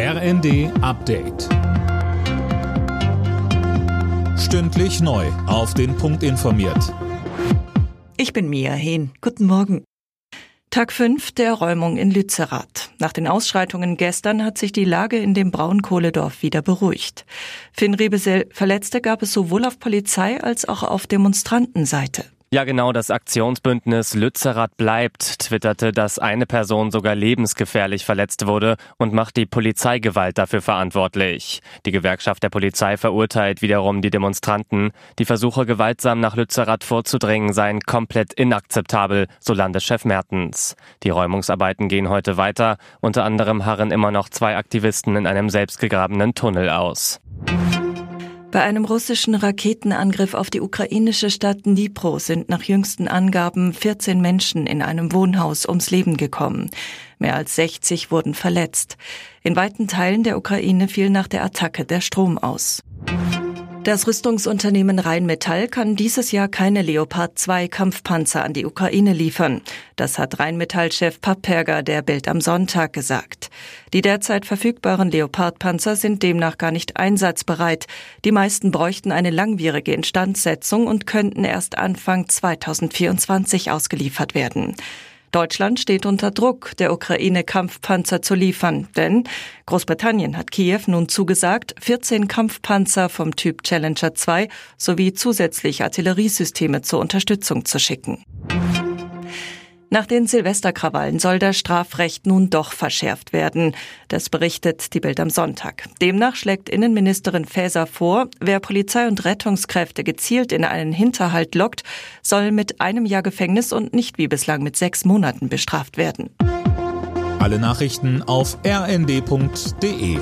RND Update. Stündlich neu. Auf den Punkt informiert. Ich bin Mia Hehn. Guten Morgen. Tag 5 der Räumung in Lützerath. Nach den Ausschreitungen gestern hat sich die Lage in dem Braunkohledorf wieder beruhigt. Finn Rebesel, Verletzte gab es sowohl auf Polizei als auch auf Demonstrantenseite. Ja, genau, das Aktionsbündnis Lützerath bleibt, twitterte, dass eine Person sogar lebensgefährlich verletzt wurde und macht die Polizeigewalt dafür verantwortlich. Die Gewerkschaft der Polizei verurteilt wiederum die Demonstranten. Die Versuche, gewaltsam nach Lützerath vorzudringen, seien komplett inakzeptabel, so Landeschef Mertens. Die Räumungsarbeiten gehen heute weiter. Unter anderem harren immer noch zwei Aktivisten in einem selbstgegrabenen Tunnel aus. Bei einem russischen Raketenangriff auf die ukrainische Stadt Dnipro sind nach jüngsten Angaben 14 Menschen in einem Wohnhaus ums Leben gekommen. Mehr als 60 wurden verletzt. In weiten Teilen der Ukraine fiel nach der Attacke der Strom aus. Das Rüstungsunternehmen Rheinmetall kann dieses Jahr keine Leopard 2 Kampfpanzer an die Ukraine liefern. Das hat Rheinmetall-Chef Papperger der Bild am Sonntag gesagt. Die derzeit verfügbaren Leopard-Panzer sind demnach gar nicht einsatzbereit. Die meisten bräuchten eine langwierige Instandsetzung und könnten erst Anfang 2024 ausgeliefert werden. Deutschland steht unter Druck, der Ukraine Kampfpanzer zu liefern, denn Großbritannien hat Kiew nun zugesagt, 14 Kampfpanzer vom Typ Challenger 2 sowie zusätzlich Artilleriesysteme zur Unterstützung zu schicken. Nach den Silvesterkrawallen soll das Strafrecht nun doch verschärft werden. Das berichtet die Bild am Sonntag. Demnach schlägt Innenministerin Faeser vor, wer Polizei und Rettungskräfte gezielt in einen Hinterhalt lockt, soll mit einem Jahr Gefängnis und nicht wie bislang mit sechs Monaten bestraft werden. Alle Nachrichten auf rnd.de